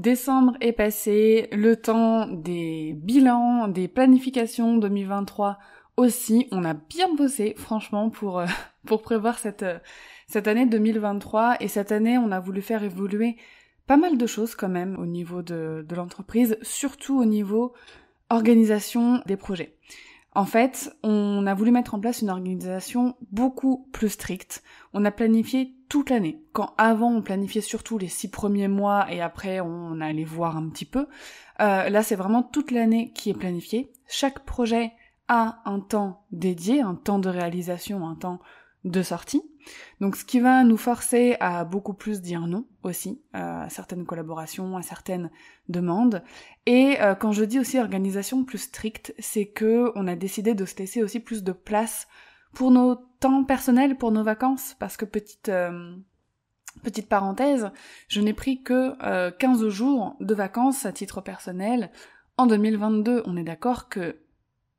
Décembre est passé, le temps des bilans, des planifications 2023 aussi. On a bien bossé, franchement, pour, euh, pour prévoir cette, euh, cette année 2023. Et cette année, on a voulu faire évoluer pas mal de choses quand même au niveau de, de l'entreprise, surtout au niveau organisation des projets. En fait, on a voulu mettre en place une organisation beaucoup plus stricte. On a planifié toute l'année. Quand avant on planifiait surtout les six premiers mois et après on allait voir un petit peu, euh, là c'est vraiment toute l'année qui est planifiée. Chaque projet a un temps dédié, un temps de réalisation, un temps de sortie. Donc ce qui va nous forcer à beaucoup plus dire non aussi euh, à certaines collaborations, à certaines demandes. Et euh, quand je dis aussi organisation plus stricte, c'est que on a décidé de se laisser aussi plus de place pour nos temps personnels, pour nos vacances, parce que petite euh, petite parenthèse, je n'ai pris que 15 jours de vacances à titre personnel en 2022. On est d'accord que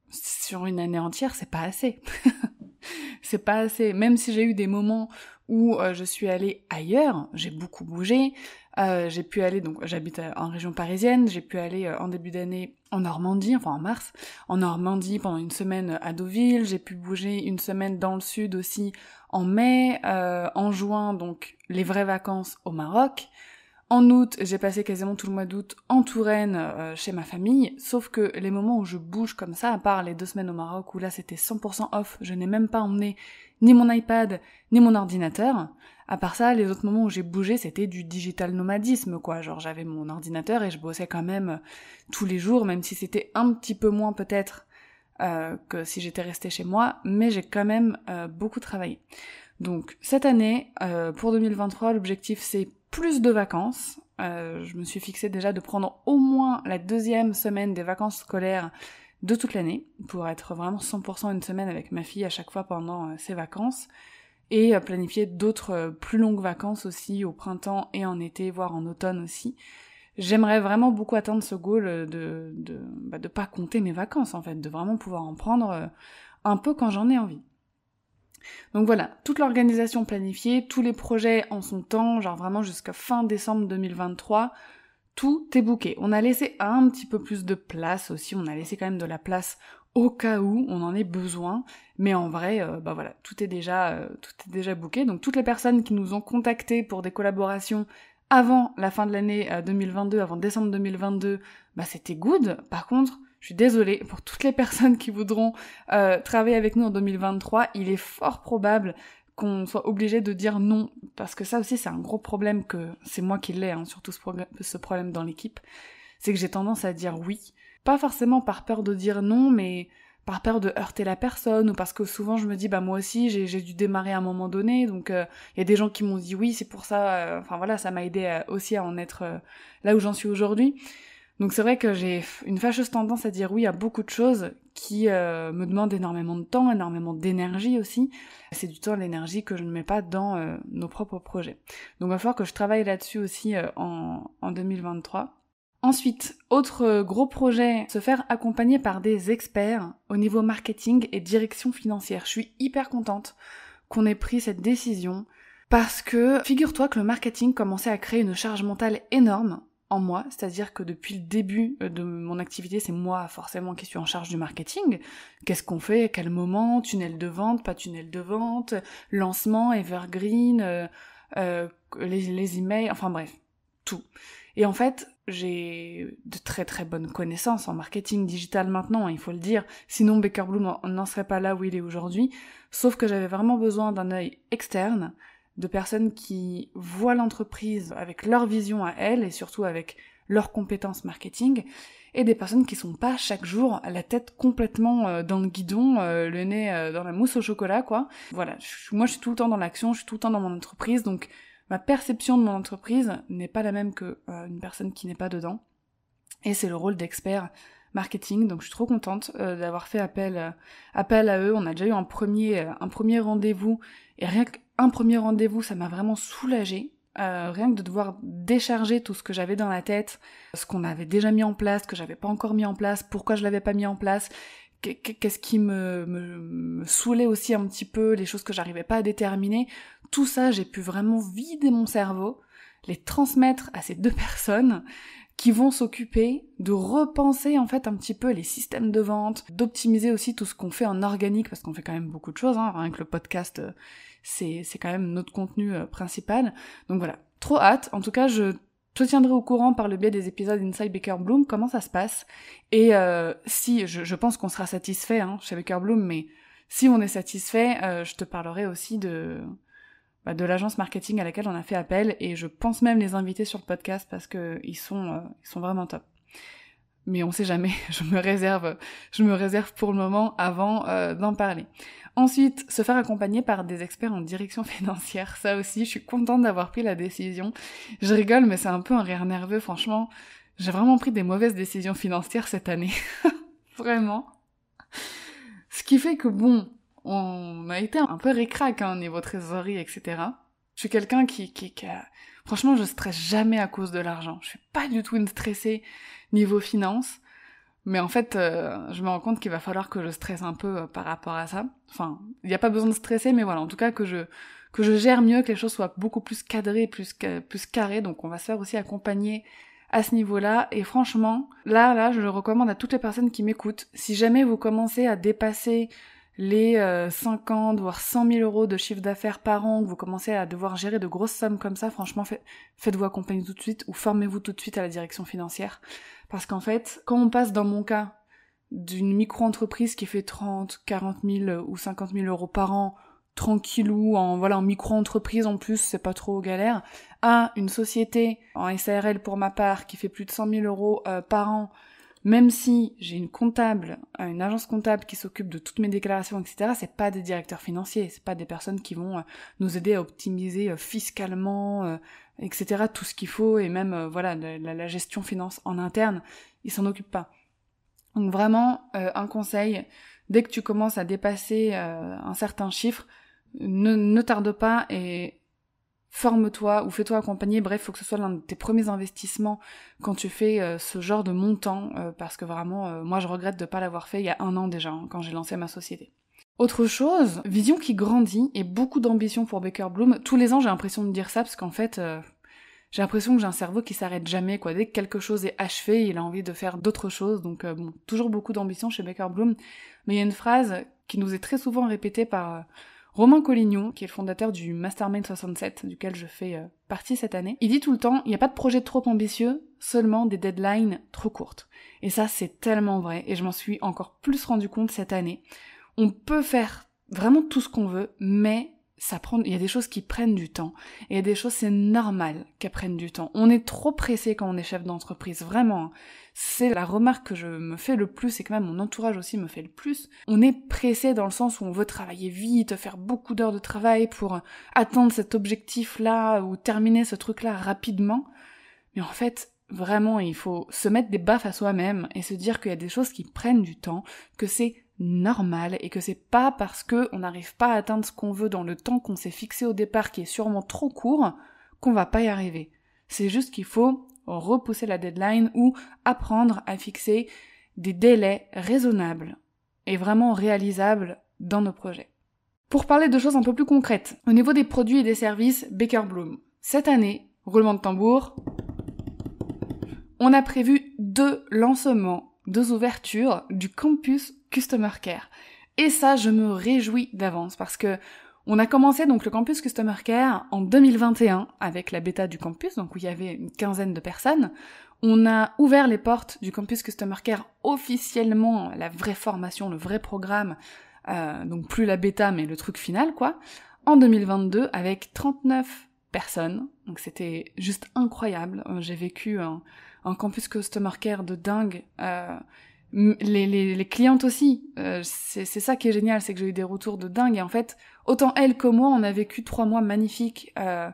sur une année entière, c'est pas assez. c'est pas assez. Même si j'ai eu des moments où euh, je suis allée ailleurs, j'ai beaucoup bougé. Euh, j'ai pu aller, donc j'habite en région parisienne, j'ai pu aller euh, en début d'année en Normandie, enfin en mars, en Normandie pendant une semaine à Deauville, j'ai pu bouger une semaine dans le sud aussi en mai, en juin donc les vraies vacances au Maroc. En août, j'ai passé quasiment tout le mois d'août en Touraine euh, chez ma famille, sauf que les moments où je bouge comme ça, à part les deux semaines au Maroc où là c'était 100% off, je n'ai même pas emmené ni mon iPad ni mon ordinateur. À part ça, les autres moments où j'ai bougé, c'était du digital nomadisme, quoi. Genre j'avais mon ordinateur et je bossais quand même euh, tous les jours, même si c'était un petit peu moins peut-être euh, que si j'étais restée chez moi, mais j'ai quand même beaucoup travaillé. Donc cette année, pour 2023, l'objectif c'est plus de vacances. Euh, je me suis fixé déjà de prendre au moins la deuxième semaine des vacances scolaires de toute l'année pour être vraiment 100% une semaine avec ma fille à chaque fois pendant euh, ses vacances et euh, planifier d'autres plus longues vacances aussi au printemps et en été voire en automne aussi. J'aimerais vraiment beaucoup atteindre ce goal de de, bah, de pas compter mes vacances en fait, de vraiment pouvoir en prendre un peu quand j'en ai envie. Donc voilà, toute l'organisation planifiée, tous les projets en son temps, genre vraiment jusqu'à fin décembre 2023, tout est booké. On a laissé un petit peu plus de place aussi, on a laissé quand même de la place au cas où on en ait besoin, mais en vrai, euh, bah voilà, tout est déjà, euh, déjà booké. Donc toutes les personnes qui nous ont contactés pour des collaborations avant la fin de l'année 2022, euh, avant décembre 2022, bah c'était good. Par contre, je suis désolée pour toutes les personnes qui voudront euh, travailler avec nous en 2023. Il est fort probable qu'on soit obligé de dire non, parce que ça aussi c'est un gros problème que c'est moi qui l'ai, hein, surtout ce, problème dans l'équipe, c'est que j'ai tendance à dire oui, pas forcément par peur de dire non, mais par peur de heurter la personne ou parce que souvent je me dis bah moi aussi j'ai dû démarrer à un moment donné. Donc il euh, y a des gens qui m'ont dit oui c'est pour ça euh, enfin voilà ça m'a aidé aussi à en être là où j'en suis aujourd'hui donc c'est vrai que j'ai une fâcheuse tendance à dire oui à beaucoup de choses qui euh, me demandent énormément de temps, énormément d'énergie aussi. C'est du temps et l'énergie que je ne mets pas dans euh, nos propres projets. Donc il va falloir que je travaille là-dessus aussi euh, en, en 2023. Ensuite, autre gros projet, se faire accompagner par des experts au niveau marketing et direction financière. Je suis hyper contente qu'on ait pris cette décision parce que figure-toi que le marketing commençait à créer une charge mentale énorme en moi, c'est-à-dire que depuis le début euh, de mon activité, c'est moi forcément qui suis en charge du marketing. Qu'est-ce qu'on fait, quel moment, tunnel de vente, pas tunnel de vente, lancement, evergreen, euh, euh, les, les emails, enfin bref, tout. Et en fait, j'ai de très très bonnes connaissances en marketing digital maintenant, il faut le dire. Sinon, Baker Bloom n'en serait pas là où il est aujourd'hui. Sauf que j'avais vraiment besoin d'un œil externe de personnes qui voient l'entreprise avec leur vision à elles et surtout avec leurs compétences marketing et des personnes qui sont pas chaque jour à la tête complètement euh, dans le guidon, euh, le nez euh, dans la mousse au chocolat quoi. Voilà, moi je suis tout le temps dans l'action, je suis tout le temps dans mon entreprise donc ma perception de mon entreprise n'est pas la même que une personne qui n'est pas dedans. Et c'est le rôle d'expert marketing. Donc je suis trop contente d'avoir fait appel, appel à eux. On a déjà eu un premier, un premier rendez-vous. Et rien qu'un premier rendez-vous, ça m'a vraiment soulagée. rien que de devoir décharger tout ce que j'avais dans la tête, ce qu'on avait déjà mis en place, que j'avais pas encore mis en place, pourquoi je l'avais pas mis en place, qu'est-ce qui me, me, me, saoulait aussi un petit peu, les choses que j'arrivais pas à déterminer. Tout ça, j'ai pu vraiment vider mon cerveau, les transmettre à ces deux personnes qui vont s'occuper de repenser en fait un petit peu les systèmes de vente, d'optimiser aussi tout ce qu'on fait en organique parce qu'on fait quand même beaucoup de choses, hein, rien que le podcast euh, c'est quand même notre contenu euh, principal. Donc voilà, trop hâte. En tout cas, je je tiendrai au courant par le biais des épisodes Inside Baker Bloom comment ça se passe. Et euh, si, je, je pense qu'on sera satisfait hein, chez Baker Bloom, mais si on est satisfait, euh, je te parlerai aussi de, bah, de l'agence marketing à laquelle on a fait appel. Et je pense même les inviter sur le podcast parce que ils sont, euh, ils sont vraiment top. Mais on sait jamais, je me réserve, je me réserve pour le moment avant euh, d'en parler. Ensuite, se faire accompagner par des experts en direction financière, ça aussi, je suis contente d'avoir pris la décision. Je rigole, mais c'est un peu un rire nerveux, franchement. J'ai vraiment pris des mauvaises décisions financières cette année. vraiment. Ce qui fait que bon, on a été un peu récrac hein, niveau trésorerie, etc. Je suis quelqu'un qui, qui. Franchement, je stresse jamais à cause de l'argent. Je suis pas du tout une stressée niveau finance. Mais en fait, euh, je me rends compte qu'il va falloir que je stresse un peu euh, par rapport à ça. Enfin, il n'y a pas besoin de stresser, mais voilà, en tout cas que je que je gère mieux, que les choses soient beaucoup plus cadrées, plus plus carrées. Donc, on va se faire aussi accompagner à ce niveau-là. Et franchement, là, là, je le recommande à toutes les personnes qui m'écoutent. Si jamais vous commencez à dépasser les 50 euh, voire 100 000 euros de chiffre d'affaires par an, que vous commencez à devoir gérer de grosses sommes comme ça, franchement, faites-vous accompagner tout de suite ou formez-vous tout de suite à la direction financière. Parce qu'en fait, quand on passe dans mon cas d'une micro-entreprise qui fait 30, 40 000 ou 50 000 euros par an, tranquillou, en voilà, en micro-entreprise en plus, c'est pas trop galère, à une société en SARL pour ma part qui fait plus de 100 000 euros euh, par an, même si j'ai une comptable, euh, une agence comptable qui s'occupe de toutes mes déclarations, etc., c'est pas des directeurs financiers, c'est pas des personnes qui vont euh, nous aider à optimiser fiscalement etc. Tout ce qu'il faut et même euh, voilà la, gestion finance en interne, ils s'en occupent pas. Donc vraiment euh, un conseil, dès que tu commences à dépasser euh, un certain chiffre, ne, ne tarde pas et forme-toi ou fais-toi accompagner. Bref, faut que ce soit l'un de tes premiers investissements quand tu fais ce genre de montant, parce que vraiment, moi je regrette de pas l'avoir fait il y a un an déjà, hein, quand j'ai lancé ma société. Autre chose, vision qui grandit et beaucoup d'ambition pour Baker Bloom. Tous les ans, j'ai l'impression de dire ça parce qu'en fait, euh, j'ai l'impression que j'ai un cerveau qui s'arrête jamais. Dès que quelque chose est achevé, il a envie de faire d'autres choses. Donc, euh, bon, toujours beaucoup d'ambition chez Baker Bloom. Mais il y a une phrase qui nous est très souvent répétée par euh, Romain Collignon, qui est le fondateur du Mastermind 67, duquel je fais partie cette année. Il dit tout le temps, il n'y a pas de projet trop ambitieux, seulement des deadlines trop courtes. Et ça, c'est tellement vrai. Et je m'en suis encore plus rendu compte cette année on peut faire vraiment tout ce qu'on veut, mais ça prend, il y a des choses qui prennent du temps. Et il y a des choses, c'est normal qu'elles prennent du temps. On est trop pressé quand on est chef d'entreprise, vraiment. C'est la remarque que je me fais le plus et que même mon entourage aussi me fait le plus. On est pressé dans le sens où on veut travailler vite, faire beaucoup d'heures de travail pour atteindre cet objectif-là ou terminer ce truc-là rapidement. Mais en fait, vraiment, il faut se mettre des baffes à soi-même et se dire qu'il y a des choses qui prennent du temps, que c'est normal et que c'est pas parce que on n'arrive pas à atteindre ce qu'on veut dans le temps qu'on s'est fixé au départ qui est sûrement trop court qu'on va pas y arriver. C'est juste qu'il faut repousser la deadline ou apprendre à fixer des délais raisonnables et vraiment réalisables dans nos projets. Pour parler de choses un peu plus concrètes, au niveau des produits et des services Baker Bloom, cette année, roulement de tambour, on a prévu deux lancements, deux ouvertures du campus Customer Care. Et ça, je me réjouis d'avance parce que on a commencé donc le campus Customer Care en 2021 avec la bêta du campus, donc où il y avait une quinzaine de personnes. On a ouvert les portes du campus Customer Care officiellement, la vraie formation, le vrai programme, euh, donc plus la bêta mais le truc final quoi, en 2022 avec 39 personnes. Donc c'était juste incroyable. Euh, j'ai vécu un, campus Customer Care de dingue. Euh, les, les, les, clientes aussi. Euh, c'est ça qui est génial, c'est que j'ai eu des retours de dingue. Et en fait, autant elle que moi, on a vécu trois mois magnifiques. Euh,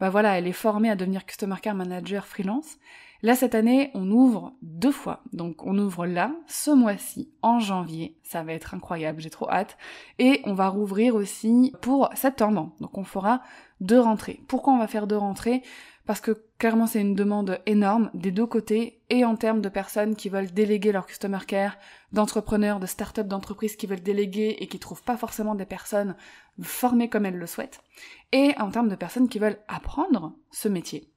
bah voilà, elle est formée à devenir Customer Care Manager freelance. Là, cette année, on ouvre deux fois. Donc, on ouvre là, ce mois-ci, en janvier. Ça va être incroyable, j'ai trop hâte. Et on va rouvrir aussi pour septembre. Donc, on fera deux rentrées. Pourquoi on va faire deux rentrées? Parce que clairement, c'est une demande énorme des deux côtés et en termes de personnes qui veulent déléguer leur customer care, d'entrepreneurs, de start-up, d'entreprises qui veulent déléguer et qui trouvent pas forcément des personnes formées comme elles le souhaitent. Et en termes de personnes qui veulent apprendre ce métier.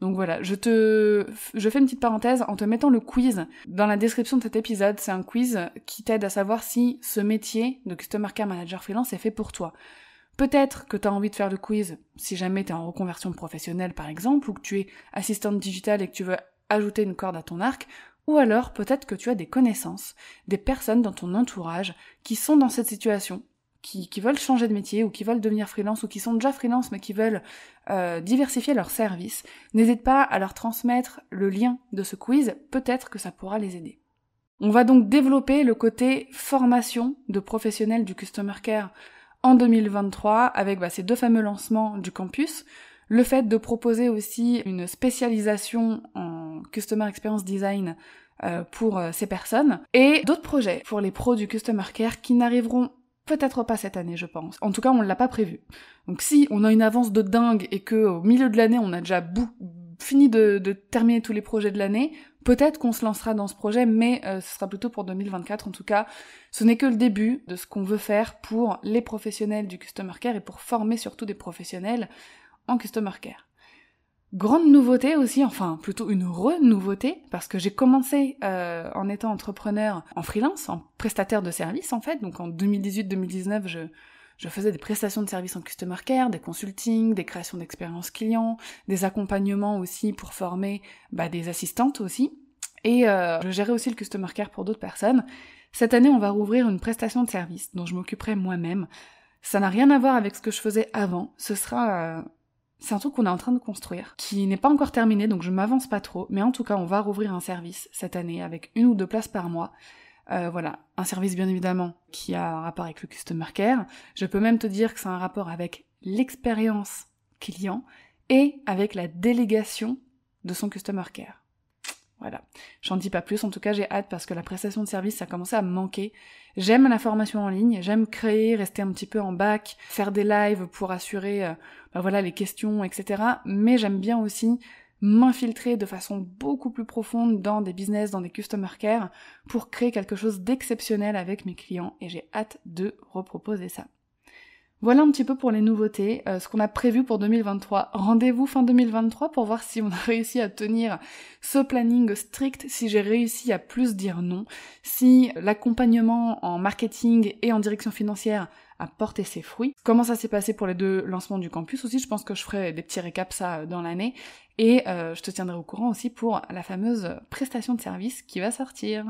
Donc voilà, je te, je fais une petite parenthèse en te mettant le quiz dans la description de cet épisode. C'est un quiz qui t'aide à savoir si ce métier de Customer Care Manager Freelance est fait pour toi. Peut-être que tu as envie de faire le quiz si jamais tu es en reconversion professionnelle par exemple, ou que tu es assistante digitale et que tu veux ajouter une corde à ton arc, ou alors peut-être que tu as des connaissances, des personnes dans ton entourage qui sont dans cette situation qui, veulent changer de métier ou qui veulent devenir freelance ou qui sont déjà freelance mais qui veulent euh, diversifier leurs services, n'hésite pas à leur transmettre le lien de ce quiz, peut-être que ça pourra les aider. On va donc développer le côté formation de professionnels du Customer Care en 2023 avec bah, ces deux fameux lancements du campus, le fait de proposer aussi une spécialisation en Customer Experience Design euh, pour euh, ces personnes et d'autres projets pour les pros du Customer Care qui n'arriveront Peut-être pas cette année, je pense. En tout cas, on ne l'a pas prévu. Donc si on a une avance de dingue et que au milieu de l'année, on a déjà fini de, terminer tous les projets de l'année, peut-être qu'on se lancera dans ce projet, mais euh, ce sera plutôt pour 2024. En tout cas, ce n'est que le début de ce qu'on veut faire pour les professionnels du Customer Care et pour former surtout des professionnels en Customer Care. Grande nouveauté aussi, enfin plutôt une re-nouveauté, parce que j'ai commencé euh, en étant entrepreneur en freelance, en prestataire de services en fait, donc en 2018-2019 je, je faisais des prestations de services en customer care, des consulting, des créations d'expériences clients, des accompagnements aussi pour former bah, des assistantes aussi, et euh, je gérais aussi le customer care pour d'autres personnes. Cette année on va rouvrir une prestation de service dont je m'occuperai moi-même. Ça n'a rien à voir avec ce que je faisais avant, ce sera... Euh, c'est un truc qu'on est en train de construire, qui n'est pas encore terminé, donc je m'avance pas trop, mais en tout cas, on va rouvrir un service cette année avec une ou deux places par mois. Euh, voilà, un service bien évidemment qui a un rapport avec le customer care. Je peux même te dire que c'est un rapport avec l'expérience client et avec la délégation de son customer care. Voilà. J'en dis pas plus. En tout cas, j'ai hâte parce que la prestation de service, a commencé à me manquer. J'aime la formation en ligne. J'aime créer, rester un petit peu en bac, faire des lives pour assurer, euh, bah voilà, les questions, etc. Mais j'aime bien aussi m'infiltrer de façon beaucoup plus profonde dans des business, dans des customer care pour créer quelque chose d'exceptionnel avec mes clients et j'ai hâte de reproposer ça. Voilà un petit peu pour les nouveautés, euh, ce qu'on a prévu pour 2023. Rendez-vous fin 2023 pour voir si on a réussi à tenir ce planning strict, si j'ai réussi à plus dire non, si l'accompagnement en marketing et en direction financière a porté ses fruits. Comment ça s'est passé pour les deux lancements du campus aussi, je pense que je ferai des petits récaps ça dans l'année. Et euh, je te tiendrai au courant aussi pour la fameuse prestation de service qui va sortir.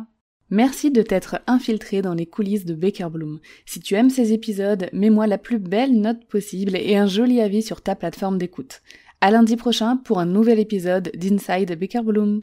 Merci de t'être infiltré dans les coulisses de Baker Bloom. Si tu aimes ces épisodes, mets-moi la plus belle note possible et un joli avis sur ta plateforme d'écoute. À lundi prochain pour un nouvel épisode d'Inside Baker Bloom.